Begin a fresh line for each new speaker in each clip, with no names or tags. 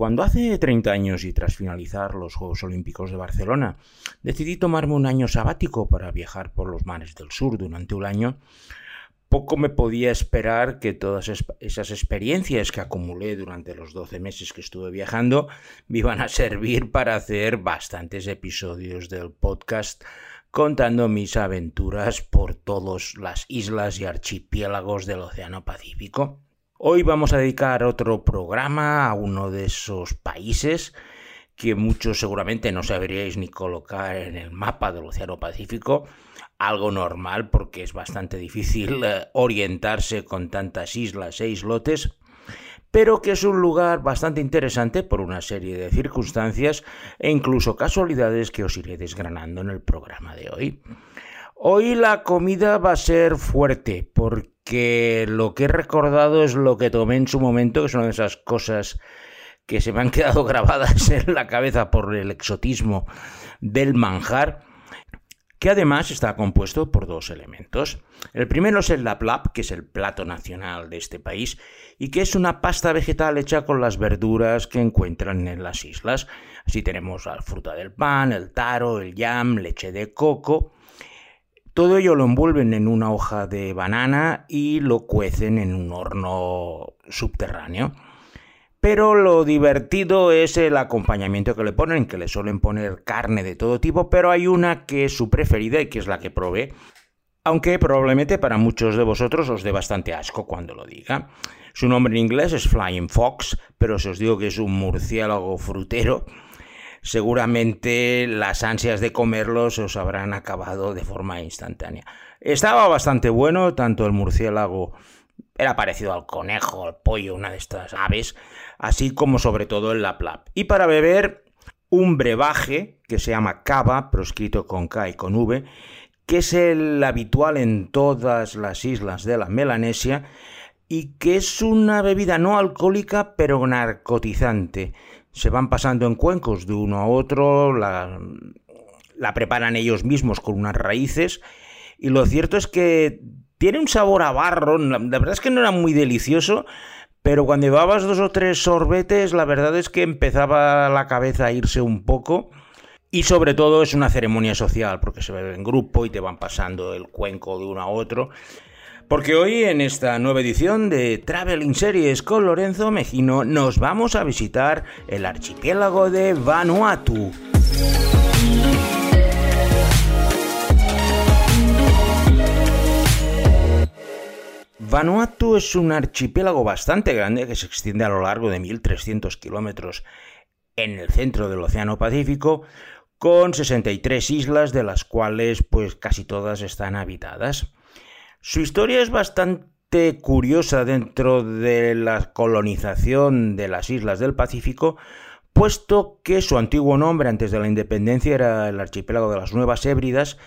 Cuando hace 30 años y tras finalizar los Juegos Olímpicos de Barcelona, decidí tomarme un año sabático para viajar por los mares del sur durante un año, poco me podía esperar que todas esas experiencias que acumulé durante los 12 meses que estuve viajando me iban a servir para hacer bastantes episodios del podcast contando mis aventuras por todas las islas y archipiélagos del Océano Pacífico. Hoy vamos a dedicar otro programa a uno de esos países que muchos seguramente no sabríais ni colocar en el mapa del Océano Pacífico, algo normal porque es bastante difícil eh, orientarse con tantas islas e islotes, pero que es un lugar bastante interesante por una serie de circunstancias e incluso casualidades que os iré desgranando en el programa de hoy. Hoy la comida va a ser fuerte porque lo que he recordado es lo que tomé en su momento, que es una de esas cosas que se me han quedado grabadas en la cabeza por el exotismo del manjar, que además está compuesto por dos elementos. El primero es el laplap, que es el plato nacional de este país, y que es una pasta vegetal hecha con las verduras que encuentran en las islas. Así tenemos la fruta del pan, el taro, el yam, leche de coco, todo ello lo envuelven en una hoja de banana y lo cuecen en un horno subterráneo. Pero lo divertido es el acompañamiento que le ponen, que le suelen poner carne de todo tipo, pero hay una que es su preferida y que es la que probé, aunque probablemente para muchos de vosotros os dé bastante asco cuando lo diga. Su nombre en inglés es Flying Fox, pero si os digo que es un murciélago frutero, seguramente las ansias de comerlos os habrán acabado de forma instantánea. Estaba bastante bueno, tanto el murciélago era parecido al conejo, al pollo, una de estas aves, así como sobre todo el laplap. Y para beber, un brebaje que se llama cava, proscrito con K y con V, que es el habitual en todas las islas de la Melanesia y que es una bebida no alcohólica pero narcotizante se van pasando en cuencos de uno a otro, la, preparan ellos mismos con unas raíces y lo cierto es que tiene un sabor a barro, la, verdad es que no era muy delicioso, pero cuando llevabas dos o tres sorbetes, la verdad es que empezaba la cabeza a irse un poco. Y sobre todo es una ceremonia social, porque se bebe en grupo y te van pasando el cuenco de uno a otro. Porque hoy en esta nueva edición de Traveling Series con Lorenzo Mejino nos vamos a visitar el archipiélago de Vanuatu. Vanuatu es un archipiélago bastante grande que se extiende a lo largo de 1.300 kilómetros en el centro del Océano Pacífico, con 63 islas, de las cuales pues casi todas están habitadas. Su historia es bastante curiosa dentro de la colonización de las islas del Pacífico, puesto que su antiguo nombre antes de la independencia era el archipiélago de las Nuevas Hébridas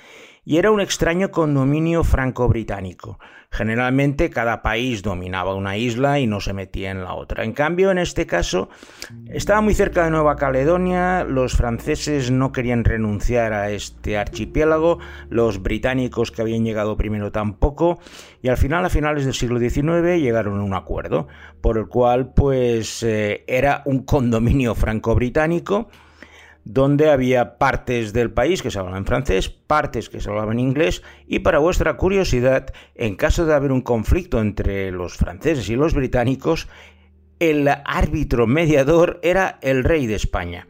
y era un extraño condominio franco-británico. Generalmente cada país dominaba una isla y no se metía en la otra. En cambio, en este caso, estaba muy cerca de Nueva Caledonia, los franceses no querían renunciar a este archipiélago, los británicos que habían llegado primero tampoco, y al final, a finales del siglo XIX, llegaron a un acuerdo, por el cual pues eh, era un condominio franco-británico, donde había partes del país que se hablaban francés, partes que se hablaban inglés, y para vuestra curiosidad, en caso de haber un conflicto entre los franceses y los británicos, el árbitro mediador era el rey de España.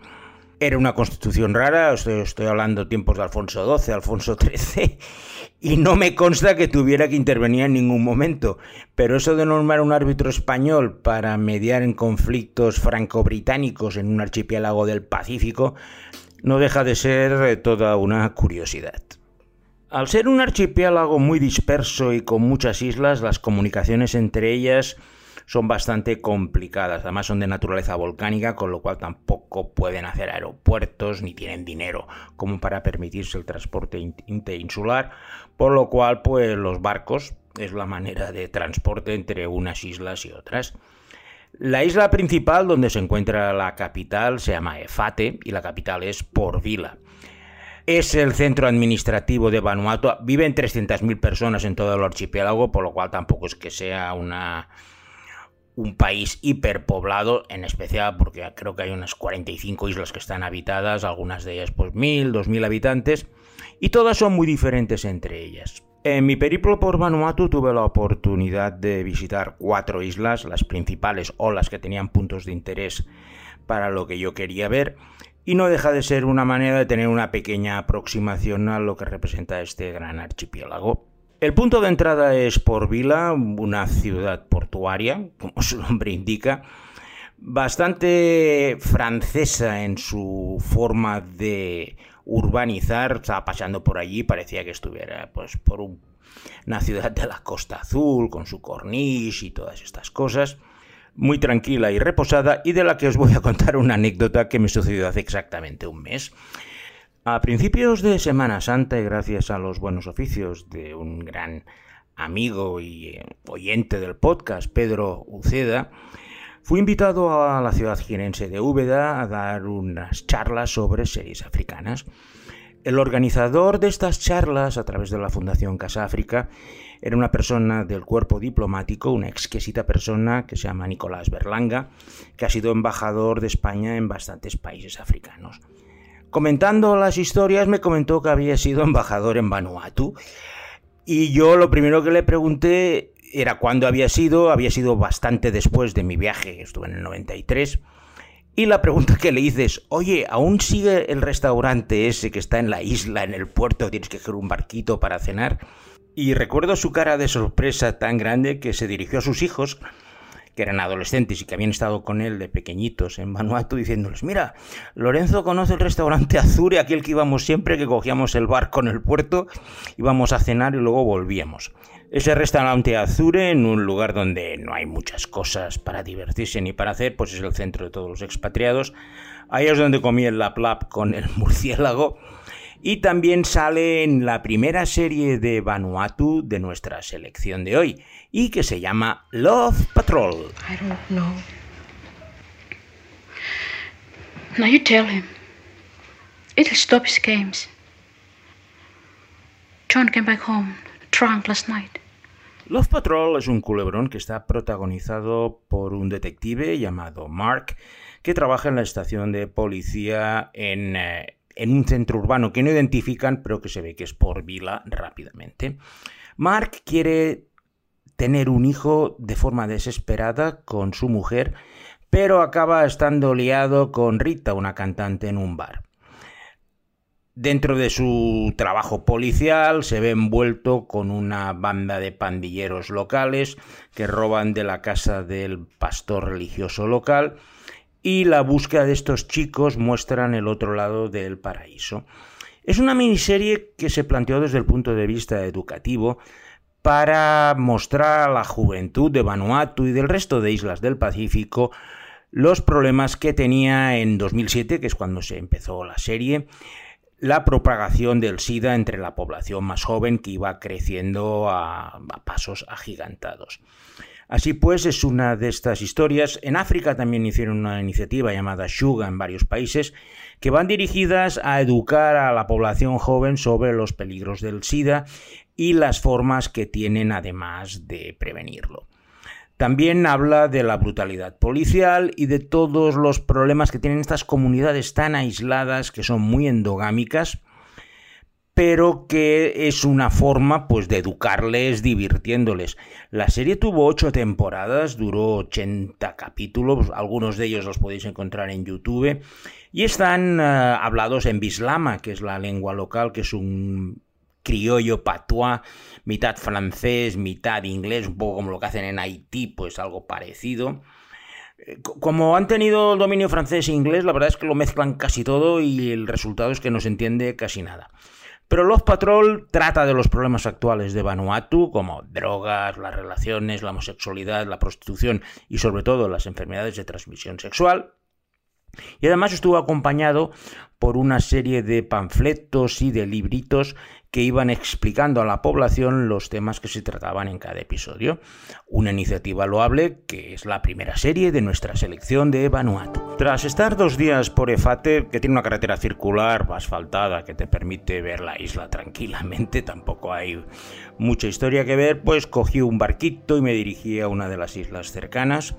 Era una constitución rara, estoy, estoy hablando tiempos de Alfonso XII, Alfonso XIII, y no me consta que tuviera que intervenir en ningún momento. Pero eso de nombrar un árbitro español para mediar en conflictos franco-británicos en un archipiélago del Pacífico no deja de ser eh, toda una curiosidad. Al ser un archipiélago muy disperso y con muchas islas, las comunicaciones entre ellas son bastante complicadas. Además son de naturaleza volcánica, con lo cual tampoco pueden hacer aeropuertos ni tienen dinero como para permitirse el transporte interinsular, por lo cual pues los barcos es la manera de transporte entre unas islas y otras. La isla principal donde se encuentra la capital se llama Efate y la capital es Port Vila. Es el centro administrativo de Vanuatu. Viven 300.000 personas en todo el archipiélago, por lo cual tampoco es que sea una, un país hiperpoblado, en especial porque creo que hay unas 45 islas que están habitadas, algunas de ellas pues mil, dos mil habitantes, y todas son muy diferentes entre ellas. En mi periplo por Vanuatu tuve la oportunidad de visitar cuatro islas, las principales o las que tenían puntos de interés para lo que yo quería ver, y no deja de ser una manera de tener una pequeña aproximación a lo que representa este gran archipiélago. El punto de entrada es Port Vila, una ciudad portuaria, como su nombre indica, bastante francesa en su forma de urbanizar. Estaba pasando por allí, parecía que estuviera pues, por una ciudad de la Costa Azul, con su corniche y todas estas cosas. Muy tranquila y reposada, y de la que os voy a contar una anécdota que me sucedió hace exactamente un mes. A principios de Semana Santa, y gracias a los buenos oficios de un gran amigo y eh, oyente del podcast, Pedro Uceda, fui invitado a la ciudad jirense de Úbeda a dar unas charlas sobre series africanas. El organizador de estas charlas, a través de la Fundación Casa África, era una persona del cuerpo diplomático, una exquisita persona que se llama Nicolás Berlanga, que ha sido embajador de España en bastantes países africanos. Comentando las historias me comentó que había sido embajador en Vanuatu y yo lo primero que le pregunté era cuándo había sido, había sido bastante después de mi viaje, estuve en el 93. Y la pregunta que le hice es, oye, ¿aún sigue el restaurante ese que está en la isla, en el puerto, tienes que coger un barquito para cenar? Y recuerdo su cara de sorpresa tan grande que se dirigió a sus hijos que eran adolescentes y que habían estado con él de pequeñitos en Vanuatu, diciéndoles, mira, Lorenzo conoce el restaurante Azure, aquel que íbamos siempre, que cogíamos el barco en el puerto, íbamos a cenar y luego volvíamos. Ese restaurante Azure, en un lugar donde no hay muchas cosas para divertirse ni para hacer, pues es el centro de todos los expatriados. Ahí es donde comí el laplap con el murciélago y también sale en la primera serie de Vanuatu de nuestra selección de hoy y que se llama Love Patrol. I don't know. Now you tell him. It'll stop his games. John came back home drunk last night. Love Patrol es un culebrón que está protagonizado por un detective llamado Mark que trabaja en la estación de policía en eh, en un centro urbano que no identifican, pero que se ve que es por Vila rápidamente. Mark quiere tener un hijo de forma desesperada con su mujer, pero acaba estando liado con Rita, una cantante en un bar. Dentro de su trabajo policial se ve envuelto con una banda de pandilleros locales que roban de la casa del pastor religioso local y la búsqueda de estos chicos muestran el otro lado del paraíso. Es una miniserie que se planteó desde el punto de vista educativo para mostrar a la juventud de Vanuatu y del resto de islas del Pacífico los problemas que tenía en 2007, que es cuando se empezó la serie, la propagación del SIDA entre la población más joven que iba creciendo a, pasos agigantados. Así pues, es una de estas historias. En África también hicieron una iniciativa llamada Shuga en varios países que van dirigidas a educar a la población joven sobre los peligros del SIDA y las formas que tienen además de prevenirlo. También habla de la brutalidad policial y de todos los problemas que tienen estas comunidades tan aisladas que son muy endogámicas pero que es una forma pues de educarles divirtiéndoles. La serie tuvo ocho temporadas, duró 80 capítulos, algunos de ellos los podéis encontrar en YouTube y están eh, hablados en bislama, que es la lengua local, que es un criollo patois, mitad francés, mitad inglés, un poco como lo que hacen en Haití, pues algo parecido. Eh, como han tenido dominio francés e inglés, la verdad es que lo mezclan casi todo y el resultado es que no se entiende casi nada. Pero Love Patrol trata de los problemas actuales de Vanuatu, como drogas, las relaciones, la homosexualidad, la prostitución y sobre todo las enfermedades de transmisión sexual. Y además estuvo acompañado por una serie de panfletos y de libritos que iban explicando a la población los temas que se trataban en cada episodio. Una iniciativa loable que es la primera serie de nuestra selección de Vanuatu. Tras estar dos días por Efate, que tiene una carretera circular asfaltada que te permite ver la isla tranquilamente, tampoco hay mucha historia que ver, pues cogí un barquito y me dirigí a una de las islas cercanas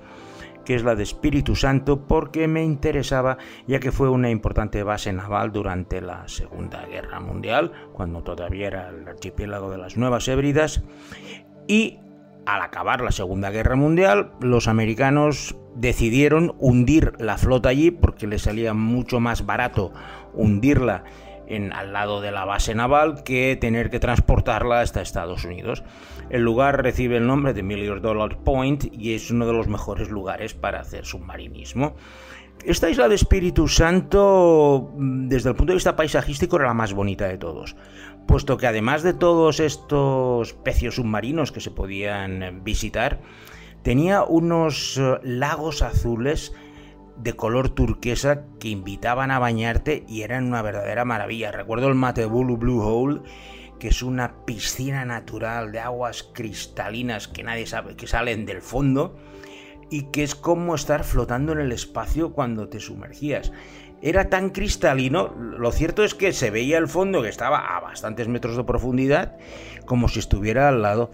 que es la de Espíritu Santo, porque me interesaba, ya que fue una importante base naval durante la Segunda Guerra Mundial, cuando todavía era el archipiélago de las Nuevas Hébridas, y al acabar la Segunda Guerra Mundial, los americanos decidieron hundir la flota allí porque les salía mucho más barato hundirla en, al lado de la base naval que tener que transportarla hasta Estados Unidos. El lugar recibe el nombre de Million Dollar Point y es uno de los mejores lugares para hacer submarinismo. Esta isla de Espíritu Santo, desde el punto de vista paisajístico, era la más bonita de todos, puesto que además de todos estos pecios submarinos que se podían visitar, tenía unos eh, lagos azules de color turquesa que invitaban a bañarte y eran una verdadera maravilla. Recuerdo el Matebulu Blue Hole, que es una piscina natural de aguas cristalinas que nadie sabe que salen del fondo y que es como estar flotando en el espacio cuando te sumergías. Era tan cristalino, lo cierto es que se veía el fondo que estaba a bastantes metros de profundidad, como si estuviera al lado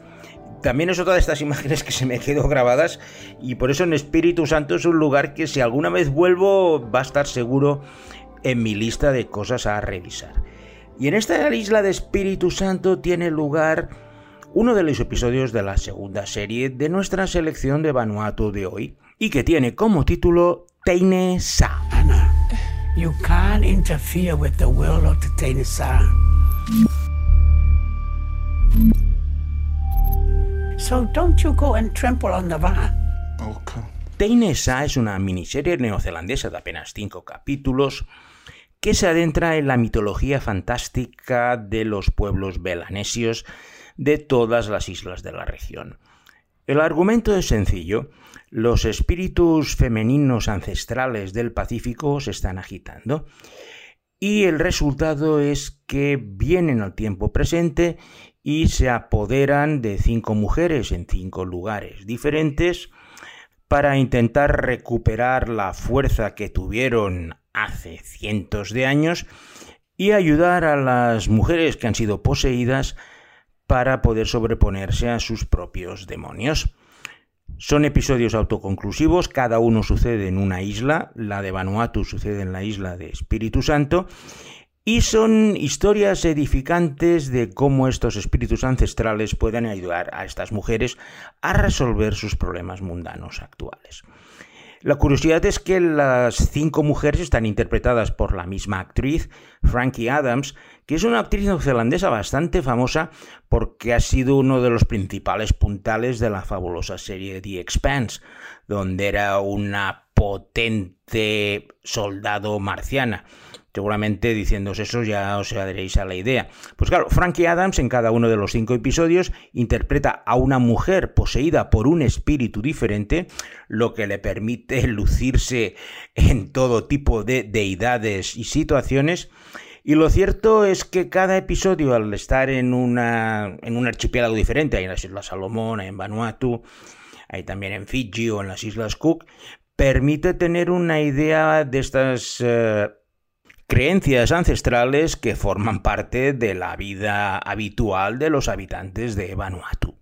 también es otra de estas imágenes que se me quedó grabadas y por eso en Espíritu Santo es un lugar que si alguna vez vuelvo va a estar seguro en mi lista de cosas a revisar. Y en esta isla de Espíritu Santo tiene lugar uno de los episodios de la segunda serie de nuestra selección de Vanuatu de hoy y que tiene como título Teine Sa. you can't interfere with the of the Sa. So don't you go and trample on the Teinesa es una miniserie neozelandesa de apenas cinco capítulos que se adentra en la mitología fantástica de los pueblos belanesios de todas las islas de la región. El argumento es sencillo. Los espíritus femeninos ancestrales del Pacífico se están agitando y el resultado es que vienen al tiempo presente y se apoderan de cinco mujeres en cinco lugares diferentes para intentar recuperar la fuerza que tuvieron hace cientos de años y ayudar a las mujeres que han sido poseídas para poder sobreponerse a sus propios demonios. Son episodios autoconclusivos, cada uno sucede en una isla, la de Vanuatu sucede en la isla de Espíritu Santo, y son historias edificantes de cómo estos espíritus ancestrales pueden ayudar a estas mujeres a resolver sus problemas mundanos actuales. La curiosidad es que las cinco mujeres están interpretadas por la misma actriz, Frankie Adams, que es una actriz neozelandesa bastante famosa porque ha sido uno de los principales puntales de la fabulosa serie The Expanse, donde era una potente soldado marciana. Seguramente diciéndos eso ya os daréis a la idea. Pues claro, Frankie Adams en cada uno de los cinco episodios interpreta a una mujer poseída por un espíritu diferente, lo que le permite lucirse en todo tipo de deidades y situaciones. Y lo cierto es que cada episodio, al estar en, una, en un archipiélago diferente, hay en las Islas Salomón, en Vanuatu, hay también en Fiji o en las Islas Cook, permite tener una idea de estas eh, creencias ancestrales que forman parte de la vida habitual de los habitantes de Vanuatu.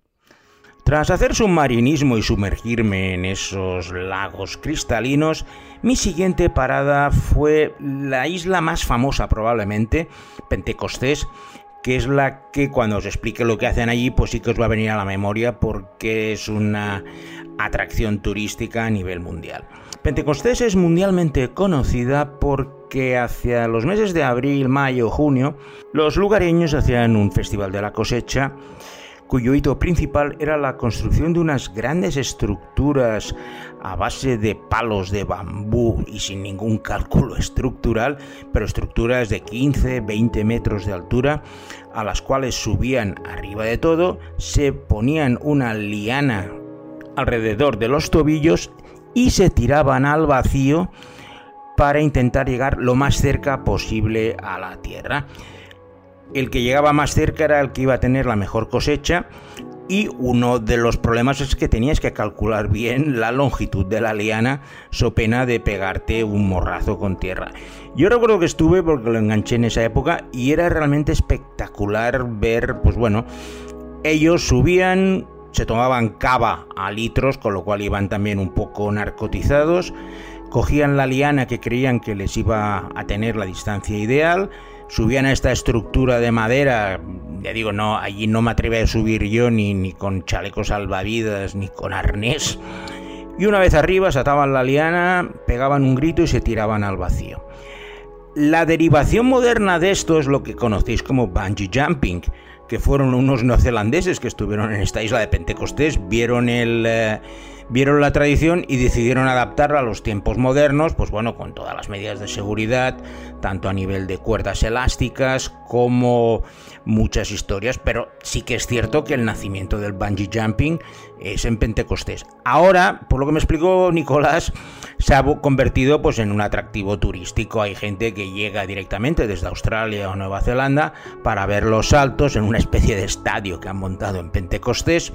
Tras hacer submarinismo y sumergirme en esos lagos cristalinos, mi siguiente parada fue la isla más famosa probablemente, Pentecostés, que es la que cuando os explique lo que hacen allí, pues sí que os va a venir a la memoria porque es una atracción turística a nivel mundial. Pentecostés es mundialmente conocida porque hacia los meses de abril, mayo, junio, los lugareños hacían un festival de la cosecha cuyo hito principal era la construcción de unas grandes estructuras a base de palos de bambú y sin ningún cálculo estructural, pero estructuras de 15, 20 metros de altura, a las cuales subían arriba de todo, se ponían una liana alrededor de los tobillos y se tiraban al el que llegaba más cerca era el que iba a tener la mejor cosecha y uno de los problemas es que tenías que calcular bien la longitud de la liana, so pena de pegarte un morrazo con tierra. Yo recuerdo que estuve porque lo enganché en esa época y era realmente espectacular ver, pues bueno, ellos subían, se tomaban cava a litros, con lo cual iban también un poco narcotizados, cogían la liana que creían que les iba a tener la distancia ideal, subían a esta estructura de madera, ya digo, no, allí no me atreví a subir yo ni, ni con chalecos salvavidas ni con arnés. Y una vez arriba se ataban la liana, pegaban un grito y se tiraban al vacío. La derivación moderna de esto es lo que conocéis como bungee jumping, que fueron unos neozelandeses que estuvieron en esta isla de Pentecostés, vieron el... Eh, vieron la tradición y decidieron adaptarla a los tiempos modernos, pues bueno, con todas las medidas de seguridad, tanto a nivel de cuerdas elásticas como muchas historias, pero sí que es cierto que el nacimiento del bungee jumping es en Pentecostés. Ahora, por lo que me explicó Nicolás, se ha convertido pues en un atractivo turístico. Hay gente que llega directamente desde Australia o Nueva Zelanda para ver los saltos en una especie de estadio que han montado en Pentecostés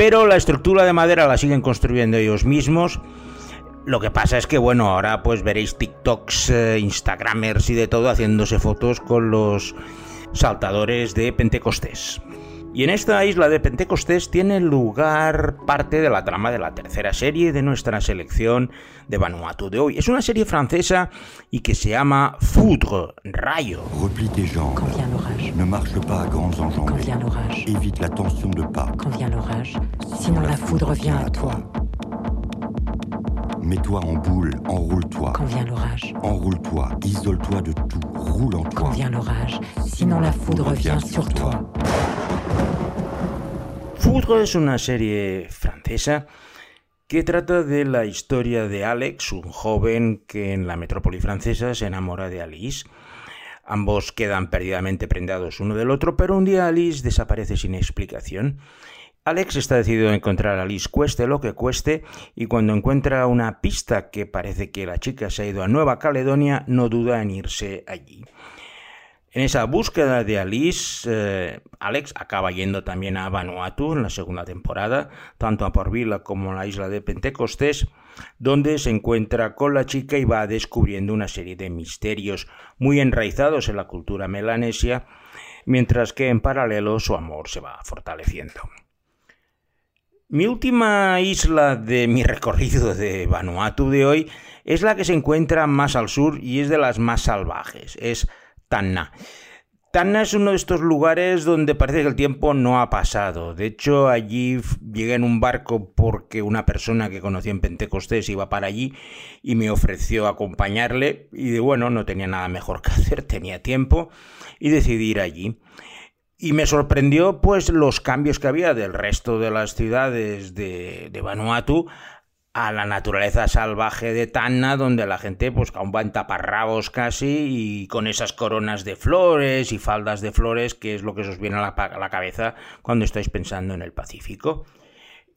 pero la estructura de madera la siguen construyendo ellos mismos. Lo que pasa es que, bueno, ahora pues veréis TikToks, eh, Instagramers y de todo haciéndose fotos con los saltadores de Pentecostés. Y en esta isla de Pentecostés tiene lugar parte de la trama de la tercera serie de nuestra selección de Vanuatu de hoy. Es una serie francesa y que se llama Foudre, Rayo.
Replie tes jambes.
Quand vient l'orage.
Ne marche pas à grandes
Quand
enjambées.
vient l'orage.
Évite la tension de pas.
Quand vient l'orage. Sinon la foudre vient à toi.
Mets-toi en boule, enroule-toi.
Quand vient l'orage.
Enroule-toi, isole-toi de tout, roule en
Quand vient l'orage. Sinon la foudre vient sur toi.
Foudre es una serie francesa que trata de la historia de Alex, un joven que en la metrópoli francesa se enamora de Alice. Ambos quedan perdidamente prendados uno del otro, pero un día Alice desaparece sin explicación. Alex está decidido a encontrar a Alice cueste lo que cueste y cuando encuentra una pista que parece que la chica se ha ido a Nueva Caledonia no duda en irse allí. En esa búsqueda de Alice, eh, Alex acaba yendo también a Vanuatu en la segunda temporada, tanto a Port Vila como a la isla de Pentecostés, donde se encuentra con la chica y va descubriendo una serie de misterios muy enraizados en la cultura melanesia, mientras que en paralelo su amor se va fortaleciendo. Mi última isla de mi recorrido de Vanuatu de hoy es la que se encuentra más al sur y es de las más salvajes, es Tanna. Tanna es uno de estos lugares donde parece que el tiempo no ha pasado. De hecho, allí llegué en un barco porque una persona que conocí en Pentecostés iba para allí y me ofreció acompañarle. Y de bueno, no tenía nada mejor que hacer, tenía tiempo y decidí ir allí. Y me sorprendió pues los cambios que había del resto de las ciudades de, Vanuatu a la naturaleza salvaje de Tanna, donde la gente pues aún va en taparrabos casi y con esas coronas de flores y faldas de flores, que es lo que os viene a la cabeza cuando estáis pensando en el Pacífico.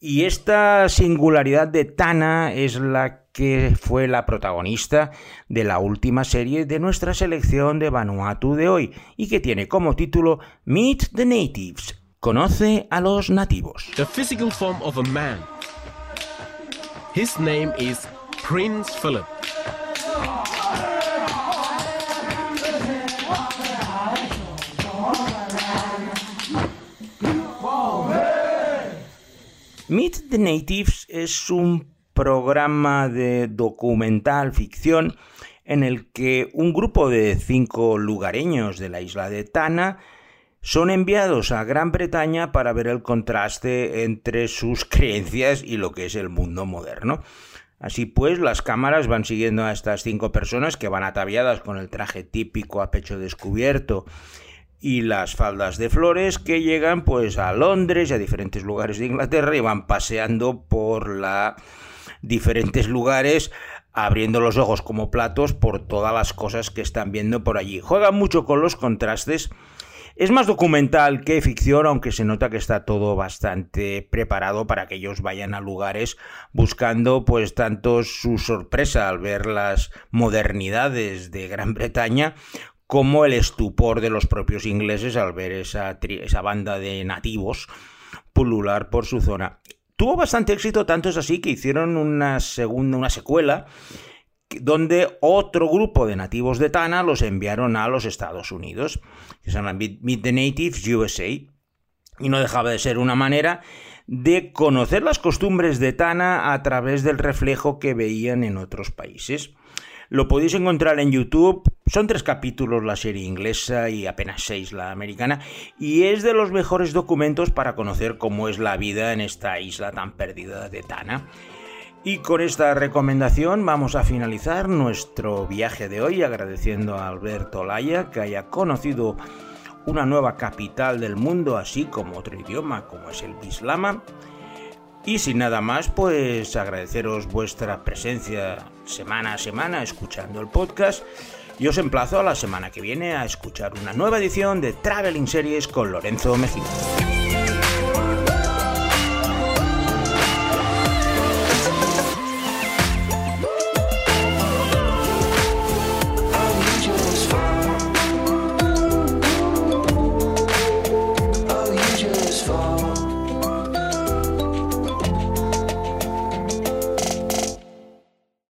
Y esta singularidad de Tana es la que fue la protagonista de la última serie de nuestra selección de Vanuatu de hoy y que tiene como título Meet the Natives. Conoce a los nativos.
the physical form of a man. His name is Prince Philip.
Meet the Natives es un programa de documental ficción en el que un grupo de cinco lugareños de la isla de Tana son enviados a Gran Bretaña para ver el contraste entre sus creencias y lo que es el mundo moderno. Así pues, las cámaras van siguiendo a estas cinco personas que van ataviadas con el traje típico a pecho descubierto y las faldas de flores que llegan pues a Londres y a diferentes lugares de Inglaterra y van paseando por la diferentes lugares abriendo los ojos como platos por todas las cosas que están viendo por allí. Juegan mucho con los contrastes. Es más documental que ficción, aunque se nota que está todo bastante preparado para que ellos vayan a lugares buscando pues tanto su sorpresa al ver las modernidades de Gran Bretaña como el estupor de los propios ingleses al ver esa, banda de nativos pulular por su zona. Tuvo bastante éxito, tanto es así que hicieron una segunda, una secuela donde otro grupo de nativos de Tana los enviaron a los Estados Unidos, que se llama Meet the Natives USA, y no dejaba de ser una manera de conocer las costumbres de Tana a través del reflejo que veían en otros países. Lo podéis encontrar en YouTube. Son tres capítulos la serie inglesa y apenas seis la americana. Y es de los mejores documentos para conocer cómo es la vida en esta isla tan perdida de Tana. Y con esta recomendación vamos a finalizar nuestro viaje de hoy agradeciendo a Alberto Laya que haya conocido una nueva capital del mundo así como otro idioma como es el Bislama y sin nada más, pues agradeceros vuestra presencia semana a semana escuchando el podcast y os emplazo a la semana que viene a escuchar una nueva edición de Traveling Series con Lorenzo Mejía.